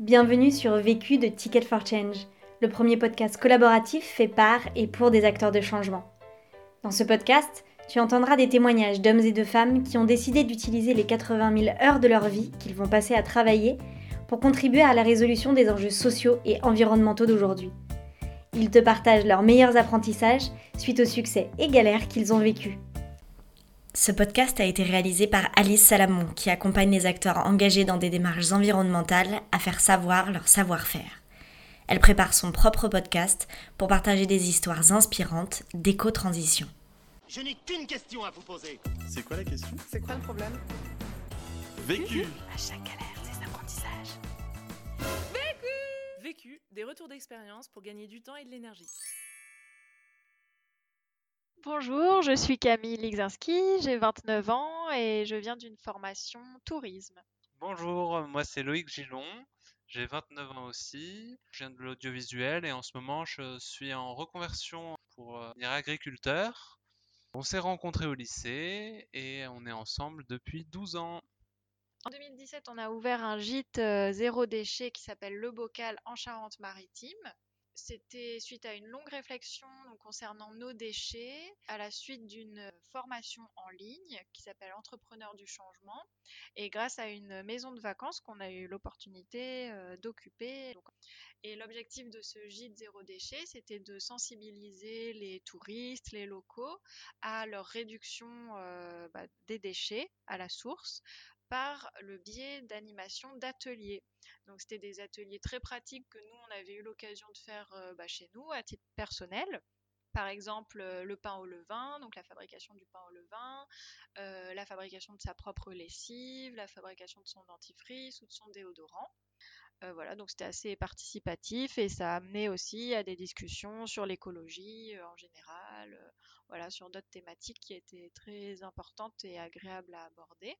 Bienvenue sur Vécu de Ticket for Change, le premier podcast collaboratif fait par et pour des acteurs de changement. Dans ce podcast, tu entendras des témoignages d'hommes et de femmes qui ont décidé d'utiliser les 80 000 heures de leur vie qu'ils vont passer à travailler pour contribuer à la résolution des enjeux sociaux et environnementaux d'aujourd'hui. Ils te partagent leurs meilleurs apprentissages suite aux succès et galères qu'ils ont vécus. Ce podcast a été réalisé par Alice Salamon, qui accompagne les acteurs engagés dans des démarches environnementales à faire savoir leur savoir-faire. Elle prépare son propre podcast pour partager des histoires inspirantes d'éco-transition. Je n'ai qu'une question à vous poser. C'est quoi la question? C'est quoi le problème? Vécu À chaque galère, ses apprentissages. Vécu, des retours d'expérience pour gagner du temps et de l'énergie. Bonjour, je suis Camille Ligzinski, j'ai 29 ans et je viens d'une formation tourisme. Bonjour, moi c'est Loïc Gillon, j'ai 29 ans aussi, je viens de l'audiovisuel et en ce moment je suis en reconversion pour euh, devenir agriculteur. On s'est rencontrés au lycée et on est ensemble depuis 12 ans. En 2017, on a ouvert un gîte euh, zéro déchet qui s'appelle Le Bocal en Charente-Maritime. C'était suite à une longue réflexion concernant nos déchets, à la suite d'une formation en ligne qui s'appelle Entrepreneur du changement, et grâce à une maison de vacances qu'on a eu l'opportunité euh, d'occuper. Et l'objectif de ce gîte zéro déchet, c'était de sensibiliser les touristes, les locaux à leur réduction euh, bah, des déchets à la source par le biais d'animation d'ateliers. Donc c'était des ateliers très pratiques que nous on avait eu l'occasion de faire euh, bah, chez nous à titre personnel. Par exemple, euh, le pain au levain, donc la fabrication du pain au levain, euh, la fabrication de sa propre lessive, la fabrication de son dentifrice ou de son déodorant. Voilà, donc c'était assez participatif et ça a amené aussi à des discussions sur l'écologie en général, voilà, sur d'autres thématiques qui étaient très importantes et agréables à aborder.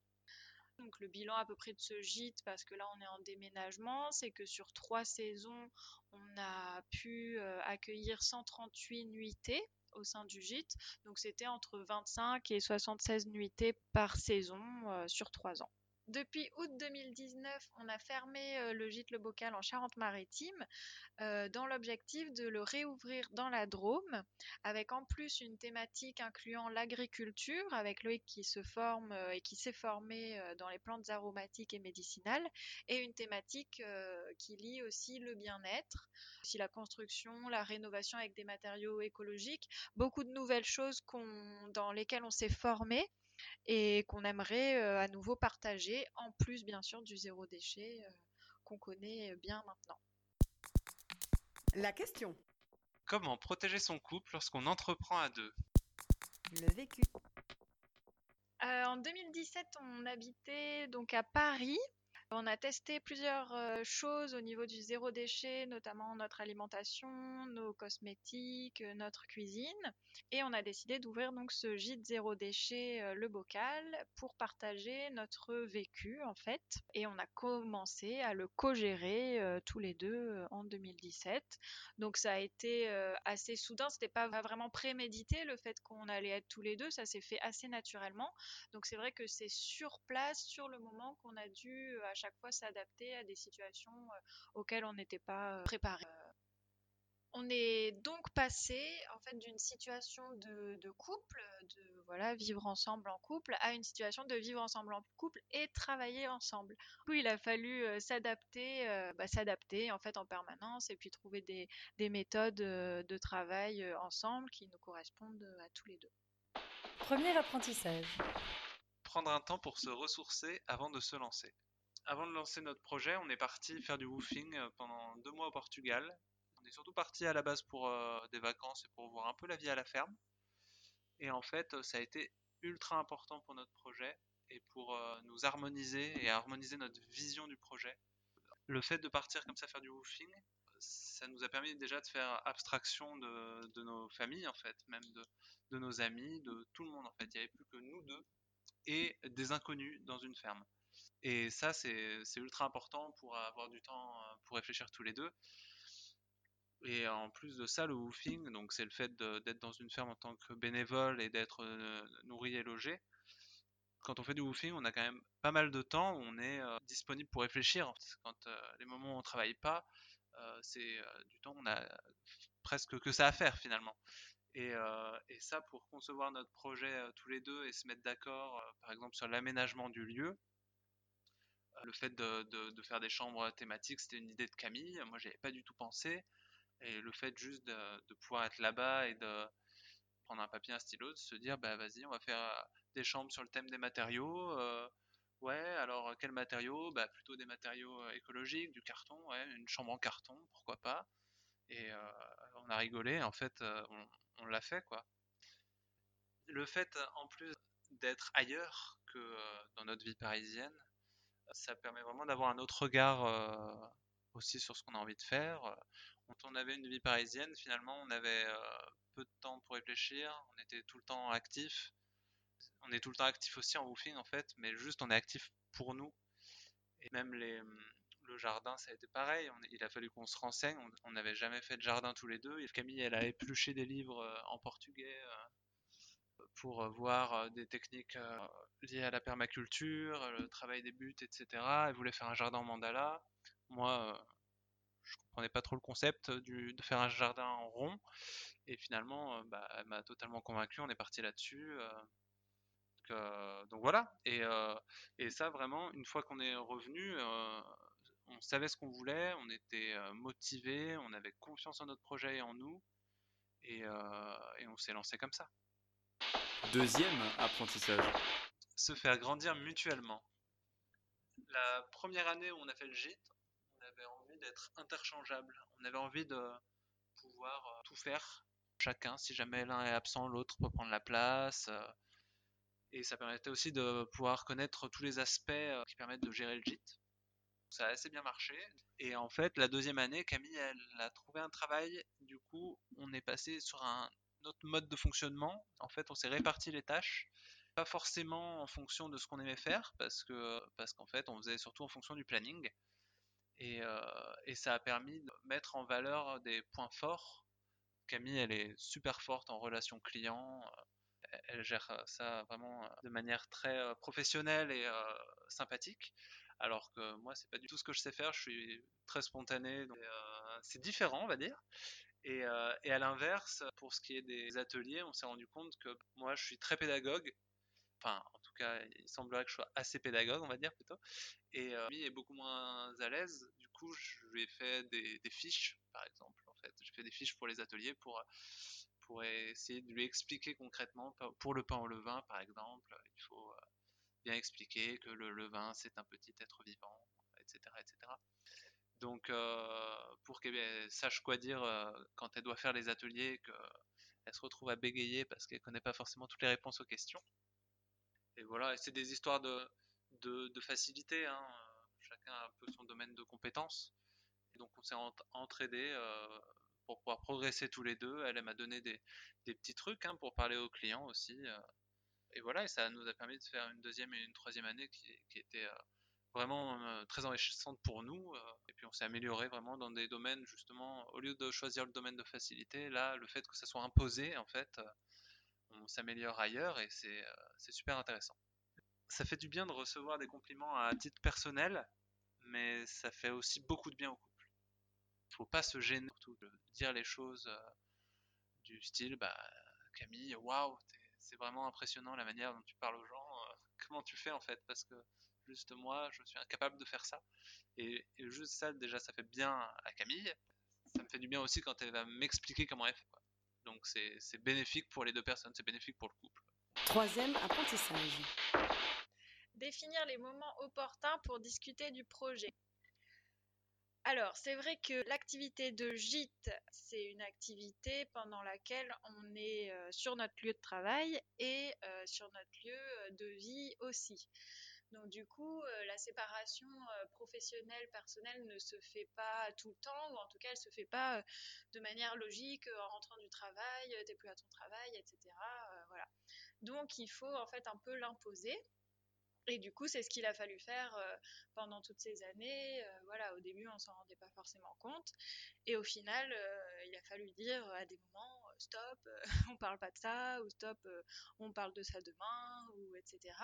Donc le bilan à peu près de ce gîte, parce que là on est en déménagement, c'est que sur trois saisons, on a pu euh, accueillir 138 nuitées au sein du gîte. Donc c'était entre 25 et 76 nuitées par saison euh, sur trois ans. Depuis août 2019, on a fermé euh, le gîte Le Bocal en Charente-Maritime euh, dans l'objectif de le réouvrir dans la Drôme, avec en plus une thématique incluant l'agriculture, avec Loïc qui se forme euh, et qui s'est formé dans les plantes aromatiques et médicinales, et une thématique qui lie aussi le bien-être, aussi la construction, la rénovation avec des matériaux écologiques, beaucoup de nouvelles choses dans lesquelles on s'est formé et qu'on aimerait euh, à nouveau partager, en plus bien sûr du zéro déchet euh, qu'on connaît bien maintenant. La question. Comment protéger son couple lorsqu'on entreprend à deux? Le vécu. Euh, en 2017, on habitait donc à Paris. On a testé plusieurs euh, choses au niveau du zéro déchet, notamment notre alimentation, nos cosmétiques, euh, notre cuisine. Et on a décidé d'ouvrir donc ce gîte zéro déchet, euh, le bocal, pour partager notre vécu en fait. Et on a commencé à le co-gérer tous les deux en 2017. Donc ça a été assez soudain, c'était pas vraiment prémédité le fait qu'on allait être tous les deux, ça s'est fait assez naturellement. Donc c'est vrai que c'est sur place, sur le moment, qu'on a dû à chaque fois s'adapter à des situations euh, auxquelles on n'était pas euh, préparé. Euh, On est donc passé en fait d'une situation de, de couple, de voilà vivre ensemble en couple, à une situation de vivre ensemble en couple et travailler ensemble. Du coup, il a fallu s'adapter, euh, bah, s'adapter en fait en permanence et puis trouver des, des méthodes de travail ensemble qui nous correspondent à tous les deux. Premier apprentissage. Prendre un temps pour se ressourcer avant de se lancer. Avant de lancer notre projet, on est parti faire du woofing euh, pendant deux mois au Portugal. On est surtout parti à la base pour euh, des vacances et pour voir un peu la vie à la ferme. Et en fait, euh, ça a été ultra important pour notre projet et pour nous harmoniser et harmoniser notre vision du projet. Le fait de partir comme ça faire du woofing, ça nous a permis déjà de faire abstraction de, de nos familles en fait, même de, de nos amis, de tout le monde en fait. Il n'y avait plus que nous deux et des inconnus dans une ferme. Et ça, c'est ultra important pour avoir du temps euh, pour réfléchir tous les deux. Et en plus de ça, le woofing, donc c'est le fait d'être dans une ferme en tant que bénévole et d'être euh, nourri et logé. quand on fait du woofing, on a quand même pas mal de temps on est euh, disponible pour réfléchir. Quand les moments où on travaille pas, c'est du temps on a presque que ça à faire finalement. Et, ça, pour concevoir notre projet tous les deux et se mettre d'accord, par exemple sur l'aménagement du lieu, le fait de, de- faire des chambres thématiques, c'était une idée de Camille. Moi, j'y avais pas du tout pensé. Et le fait juste de, de pouvoir être là-bas et de prendre un papier, un stylo, de se dire, bah vas-y, on va faire euh, des chambres sur le thème des matériaux. euh, ouais, alors euh, quels matériaux? Bah plutôt des matériaux écologiques, du carton, ouais, une chambre en carton, pourquoi pas. Et on a rigolé, en fait, on, on l'a fait, quoi. Le fait, en plus d'être ailleurs que dans notre vie parisienne, ça permet vraiment d'avoir un autre regard euh, aussi sur ce qu'on a envie de faire. Quand on avait une vie parisienne, finalement, on avait euh, peu de temps pour réfléchir, on était tout le temps actif. On est tout le temps actif aussi en woofing en fait, mais juste on est actif pour nous. Et même les, le jardin, ça a été pareil. Il a fallu qu'on se renseigne. On- n'avait jamais fait de jardin tous les deux. Et Camille, elle a épluché des livres euh, en portugais pour voir des techniques liées à la permaculture, le travail des buts, etc. Elle voulait faire un jardin en mandala. Moi, euh, je comprenais pas trop le concept de faire un jardin en rond. Et finalement, euh, bah, elle m'a totalement convaincu. On est parti là-dessus. euh, donc, voilà. Et, euh, et ça, vraiment, une fois qu'on est revenu, on savait ce qu'on voulait, on était motivé, on avait confiance en notre projet et en nous. Et on s'est lancé comme ça. Deuxième apprentissage. Se faire grandir mutuellement. La première année où on a fait le gîte, on avait envie d'être interchangeable. On avait envie de pouvoir euh, tout faire chacun. Si jamais l'un est absent, l'autre peut prendre la place. euh, Et ça permettait aussi de pouvoir connaître tous les aspects euh, qui permettent de gérer le gîte. Ça a assez bien marché. Et en fait, la deuxième année, Camille, elle a trouvé un travail. Du coup, on est passé sur un autre mode de fonctionnement. En fait, on s'est réparti les tâches pas forcément en fonction de ce qu'on aimait faire, parce que parce qu'en fait, on faisait surtout en fonction du planning. Et, euh, et ça a permis de mettre en valeur des points forts. Camille, elle est super forte en relation client. Elle gère ça vraiment de manière très euh, professionnelle et euh, sympathique. Alors que moi, c'est pas du tout ce que je sais faire. Je suis très spontané. c'est différent, on va dire. Et, et à l'inverse, pour ce qui est des ateliers, on s'est rendu compte que moi, je suis très pédagogue enfin en tout cas il semblerait que je sois assez pédagogue on va dire plutôt. Et euh, lui est beaucoup moins à l'aise. Du coup je lui ai fait des, fiches par exemple en fait. J'ai fait des fiches pour les ateliers pour essayer de lui expliquer concrètement pour le pain au levain par exemple. Il faut euh, bien expliquer que le levain c'est un petit être vivant etc etc donc euh, pour qu'elle sache quoi dire quand elle doit faire les ateliers qu'elle se retrouve à bégayer parce qu'elle connaît pas forcément toutes les réponses aux questions et voilà, c'est des histoires de, facilité. Hein. Chacun a un peu son domaine de compétences. Et donc on s'est ent entraidés euh, pour pouvoir progresser tous les deux. Elle, m'a donné des, petits trucs hein, pour parler aux clients aussi. Euh. Et voilà, et ça nous a permis de faire une deuxième et une troisième année qui, qui était euh, vraiment très enrichissante pour nous. et puis on s'est amélioré vraiment dans des domaines justement, au lieu de choisir le domaine de facilité, là, le fait que ça soit imposé, en fait, on s'améliore ailleurs et c'est c'est super intéressant. Ça fait du bien de recevoir des compliments à titre personnel, mais ça fait aussi beaucoup de bien au couple. Il faut pas se gêner surtout de dire les choses euh, du style bah Camille, waouh, c'est vraiment impressionnant la manière dont tu parles aux gens. euh, comment tu fais en fait Parce que juste moi, je suis incapable de faire ça. Et, juste ça, déjà, ça fait bien à Camille. Ça me fait du bien aussi quand elle va m'expliquer comment elle fait. Donc c'est bénéfique pour les deux personnes, c'est bénéfique pour le couple. Troisième apprentissage. Définir les moments opportuns pour discuter du projet. Alors, c'est vrai que l'activité de gîte, c'est une activité pendant laquelle on est euh, sur notre lieu de travail et euh, sur notre lieu de vie aussi. Donc du coup, euh, la séparation euh, professionnelle, personnelle ne se fait pas tout le temps, ou en tout cas, elle se fait pas euh, de manière logique en rentrant du travail, t'es plus à ton travail, etc. voilà. Donc il faut en fait un peu l'imposer. Et du coup, c'est ce qu'il a fallu faire pendant toutes ces années. Voilà, au début, on s'en rendait pas forcément compte. Et au final, il a fallu dire à des moments stop, euh, on parle pas de ça, ou stop, euh, on parle de ça demain, ou etc.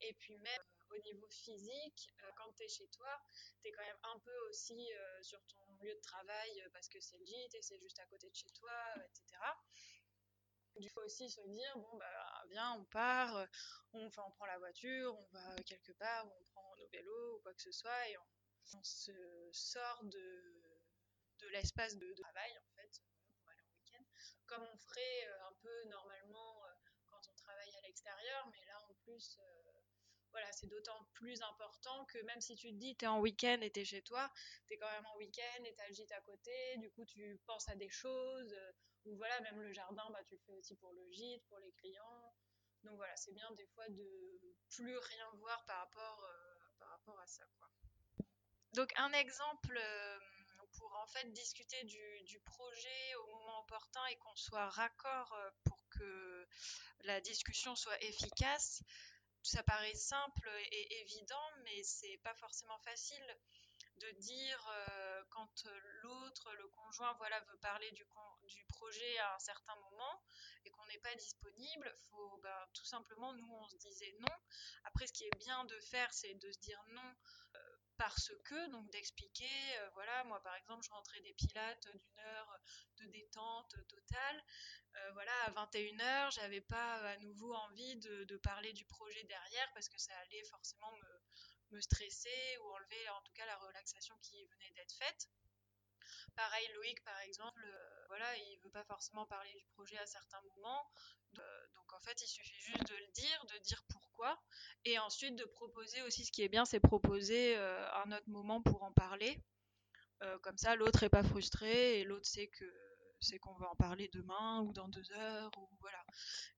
Et puis même euh, au niveau physique, quand tu es chez toi, tu es quand même un peu aussi sur ton lieu de travail parce que c'est le gîte et c'est juste à côté de chez toi, etc. Il faut aussi se dire, bon, bah, viens, on part, on, on prend la voiture, on va quelque part, on prend nos vélos, ou quoi que ce soit, et on, se sort de, l'espace de, travail, fait, pour aller en week-end, comme on ferait euh, un peu normalement euh, quand on travaille à l'extérieur, mais là, en plus, euh, voilà, c'est d'autant plus important que même si tu te dis, tu es en week-end et tu es chez toi, tu es quand même en week-end et tu as le gîte à côté, du coup, tu penses à des choses, ou voilà, même le jardin, bah, tu le fais aussi pour le gîte, pour les clients. Donc voilà, c'est bien des fois de plus rien voir par rapport, par rapport à ça. Quoi. Donc un exemple pour en fait discuter du, projet au moment opportun et qu'on soit raccord euh, pour que la discussion soit efficace. Ça paraît simple et évident, mais c'est pas forcément facile de dire euh, quand l'autre, le conjoint, voilà, veut parler du, du, projet à un certain moment et qu'on n'est pas disponible, faut ben, tout simplement, nous, on se disait non. Après, ce qui est bien de faire, c'est de se dire non euh, parce que, donc d'expliquer, euh, voilà, moi par exemple, je rentrais des pilates d'une heure de détente totale, euh, voilà, à 21h, j'avais pas à nouveau envie de, parler du projet derrière parce que ça allait forcément me, me stresser ou enlever en tout cas la relaxation qui venait d'être faite. Pareil, Loïc, par exemple, euh, voilà, il veut pas forcément parler du projet à certains moments. Euh, donc en fait, il suffit juste de le dire, de dire pourquoi, et ensuite de proposer aussi. Ce qui est bien, c'est proposer euh, un autre moment pour en parler. Euh, comme ça, l'autre est pas frustré et l'autre sait que c'est qu'on va en parler demain ou dans deux heures ou voilà.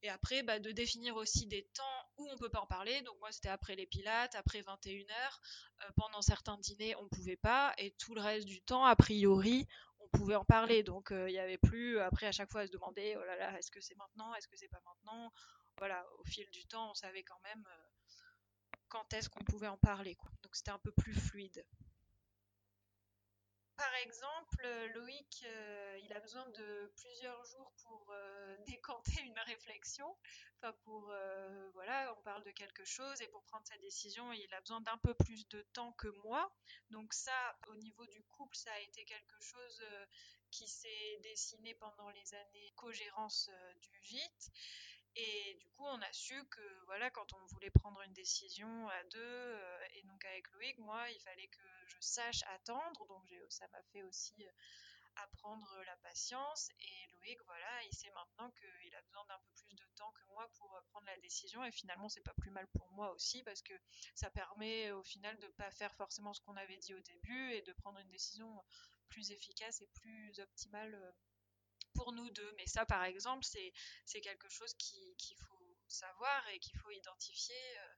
Et après, bah, de définir aussi des temps où on peut pas en parler. Donc moi, c'était après les pilates, après 21 heures. Euh, pendant certains dîners, on pouvait pas, et tout le reste du temps, a priori, on pouvait en parler. Donc il euh, y avait plus après à chaque fois à se demander, oh là là, est-ce que c'est maintenant, est-ce que c'est pas maintenant? Voilà, au fil du temps, on savait quand même euh, quand est-ce qu'on pouvait en parler. Quoi. Donc c'était un peu plus fluide par exemple, Loïc, euh, il a besoin de plusieurs jours pour euh, décanter une réflexion. Enfin, pour euh, voilà, on parle de quelque chose et pour prendre sa décision, il a besoin d'un peu plus de temps que moi. Donc ça, au niveau du couple, ça a été quelque chose euh, qui s'est dessiné pendant les années co-gérance euh, du gîte. Et du coup, on a su que voilà, quand on voulait prendre une décision à deux, euh, et donc avec Loïc, moi, il fallait que je sache attendre. Donc ça m'a fait aussi euh, apprendre la patience. Et Loïc, voilà, il sait maintenant qu'il a besoin d'un peu plus de temps que moi pour euh, prendre la décision. Et finalement, c'est pas plus mal pour moi aussi parce que ça permet au final de pas faire forcément ce qu'on avait dit au début et de prendre une décision plus efficace et plus optimale pour nous deux. Mais ça, par exemple, c'est quelque chose qu'il qu faut savoir et qu'il faut identifier euh,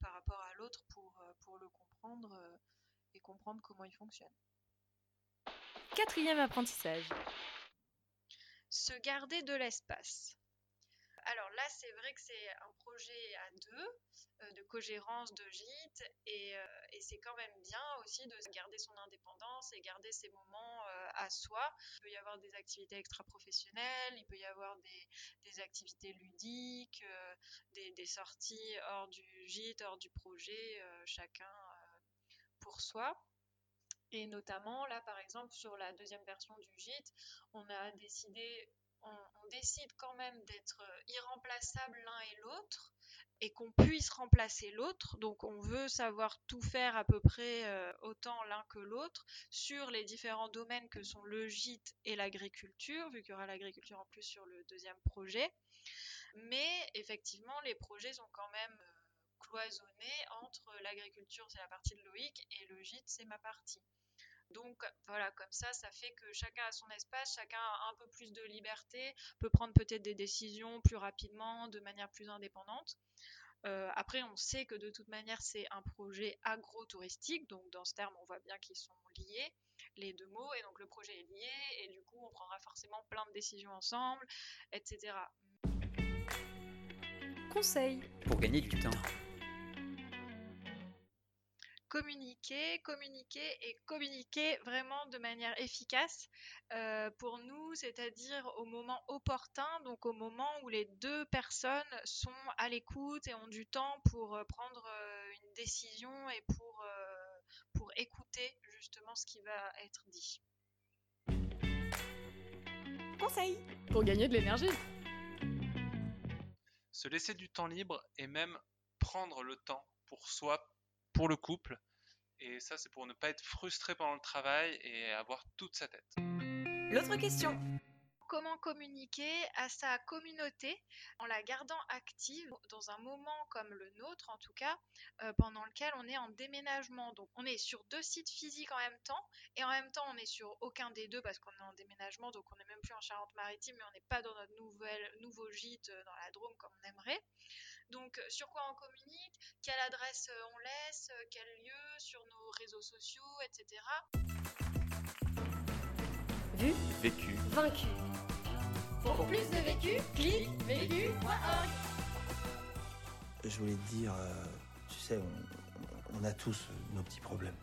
par rapport à l'autre pour, euh, pour le comprendre euh, et comprendre comment il fonctionne. Quatrième apprentissage. Se garder de l'espace. Alors là, c'est vrai que c'est un projet à deux, euh, de co-gérance de gîte, et, euh, et c'est quand même bien aussi de garder son indépendance et garder ses moments euh, à soi. Il peut y avoir des activités extra-professionnelles, il peut y avoir des, activités ludiques, des, des, sorties hors du gîte, hors du projet, chacun pour soi. Et notamment, là, par exemple, sur la deuxième version du gîte, on a décidé on, décide quand même d'être irremplaçable l'un et l'autre et qu'on puisse remplacer l'autre. Donc on veut savoir tout faire à peu près euh, autant l'un que l'autre sur les différents domaines que sont le gîte et l'agriculture, vu qu'il y aura l'agriculture en plus sur le deuxième projet. Mais effectivement, les projets sont quand même euh, cloisonnés entre l'agriculture, c'est la partie de Loïc, et le gîte, c'est ma partie. Donc voilà, comme ça, ça fait que chacun a son espace, chacun a un peu plus de liberté, peut prendre peut-être des décisions plus rapidement, de manière plus indépendante. Euh, après, on sait que de toute manière, c'est un projet agro-touristique, donc dans ce terme, on voit bien qu'ils sont liés, les deux mots, et donc le projet est lié, et du coup, on prendra forcément plein de décisions ensemble, etc. Conseil pour gagner du temps. Communiquer, communiquer et communiquer vraiment de manière efficace euh, pour nous, c'est-à-dire au moment opportun, donc au moment où les deux personnes sont à l'écoute et ont du temps pour euh, prendre euh, une décision et pour, pour écouter justement ce qui va être dit. Conseil pour gagner de l'énergie. Se laisser du temps libre et même prendre le temps pour soi, le couple. Et ça, c'est pour ne pas être frustré pendant le travail et avoir toute sa tête. L'autre question comment communiquer à sa communauté en la gardant active dans un moment comme le nôtre en tout cas, euh, pendant lequel on est en déménagement. Donc on est sur deux sites physiques en même temps et en même temps on est sur aucun des deux parce qu'on est en déménagement, donc on n'est même plus en Charente-Maritime mais on n'est pas dans notre nouvelle, nouveau gîte euh, dans la Drôme comme on aimerait. Donc euh, sur quoi on communique, quelle adresse on laisse, quel lieu sur nos réseaux sociaux, etc. Vu, vécu, vaincu. Pour plus de vécu, clique vécu.org. Je voulais te dire, euh, tu sais, on, on a tous nos petits problèmes.